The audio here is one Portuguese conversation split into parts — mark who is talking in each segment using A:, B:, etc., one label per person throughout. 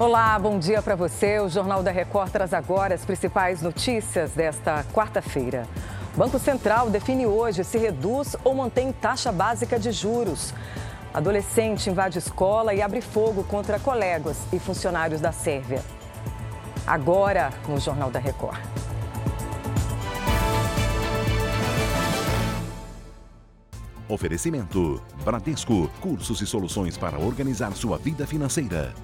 A: Olá, bom dia para você. O Jornal da Record traz agora as principais notícias desta quarta-feira. Banco Central define hoje se reduz ou mantém taxa básica de juros. Adolescente invade escola e abre fogo contra colegas e funcionários da Sérvia. Agora, no Jornal da Record.
B: Oferecimento: Bradesco, cursos e soluções para organizar sua vida financeira.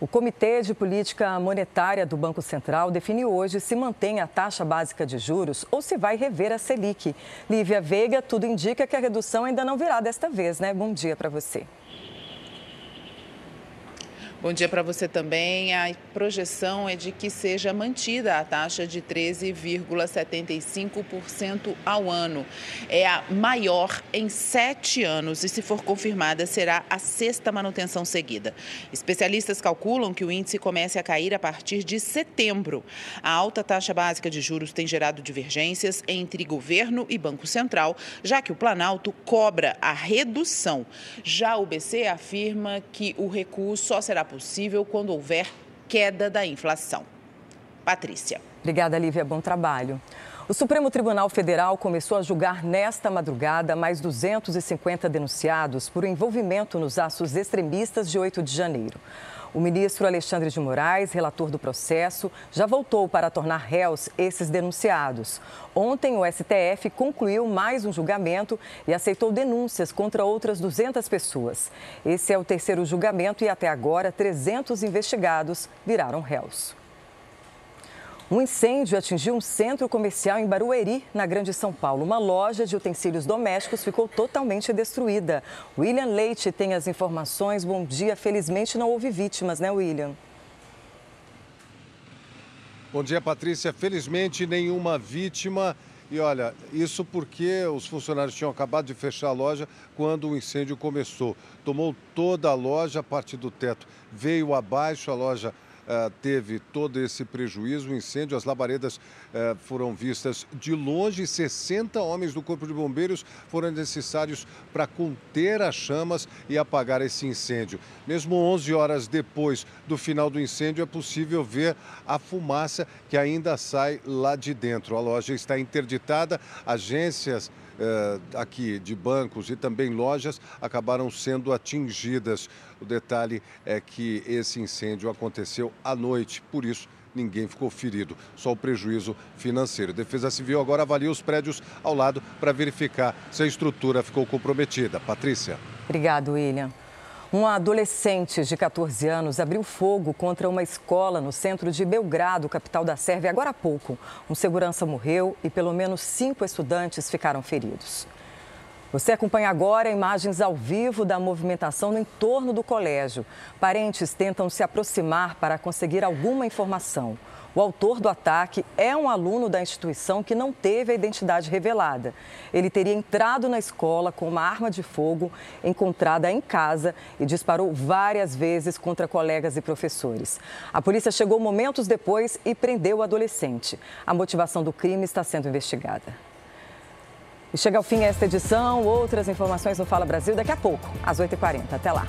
A: O Comitê de Política Monetária do Banco Central define hoje se mantém a taxa básica de juros ou se vai rever a Selic. Lívia Veiga, tudo indica que a redução ainda não virá desta vez, né? Bom dia para você.
C: Bom dia para você também. A projeção é de que seja mantida a taxa de 13,75% ao ano. É a maior em sete anos e, se for confirmada, será a sexta manutenção seguida. Especialistas calculam que o índice comece a cair a partir de setembro. A alta taxa básica de juros tem gerado divergências entre governo e Banco Central, já que o Planalto cobra a redução. Já o BC afirma que o recuo só será possível quando houver queda da inflação. Patrícia.
A: Obrigada, Lívia. Bom trabalho. O Supremo Tribunal Federal começou a julgar nesta madrugada mais 250 denunciados por envolvimento nos atos extremistas de 8 de janeiro. O ministro Alexandre de Moraes, relator do processo, já voltou para tornar réus esses denunciados. Ontem, o STF concluiu mais um julgamento e aceitou denúncias contra outras 200 pessoas. Esse é o terceiro julgamento e, até agora, 300 investigados viraram réus. Um incêndio atingiu um centro comercial em Barueri, na Grande São Paulo. Uma loja de utensílios domésticos ficou totalmente destruída. William Leite tem as informações. Bom dia. Felizmente não houve vítimas, né, William?
D: Bom dia, Patrícia. Felizmente nenhuma vítima. E olha, isso porque os funcionários tinham acabado de fechar a loja quando o incêndio começou. Tomou toda a loja, a parte do teto veio abaixo, a loja teve todo esse prejuízo, o incêndio, as labaredas uh, foram vistas de longe, 60 homens do Corpo de Bombeiros foram necessários para conter as chamas e apagar esse incêndio. Mesmo 11 horas depois do final do incêndio, é possível ver a fumaça que ainda sai lá de dentro. A loja está interditada, agências eh, aqui de bancos e também lojas acabaram sendo atingidas. O detalhe é que esse incêndio aconteceu à noite, por isso ninguém ficou ferido, só o prejuízo financeiro. Defesa Civil agora avalia os prédios ao lado para verificar se a estrutura ficou comprometida. Patrícia.
A: Obrigado, William. Um adolescente de 14 anos abriu fogo contra uma escola no centro de Belgrado, capital da Sérvia, agora há pouco. Um segurança morreu e pelo menos cinco estudantes ficaram feridos. Você acompanha agora imagens ao vivo da movimentação no entorno do colégio. Parentes tentam se aproximar para conseguir alguma informação. O autor do ataque é um aluno da instituição que não teve a identidade revelada. Ele teria entrado na escola com uma arma de fogo encontrada em casa e disparou várias vezes contra colegas e professores. A polícia chegou momentos depois e prendeu o adolescente. A motivação do crime está sendo investigada. E chega ao fim esta edição. Outras informações no Fala Brasil daqui a pouco, às 8h40. Até lá.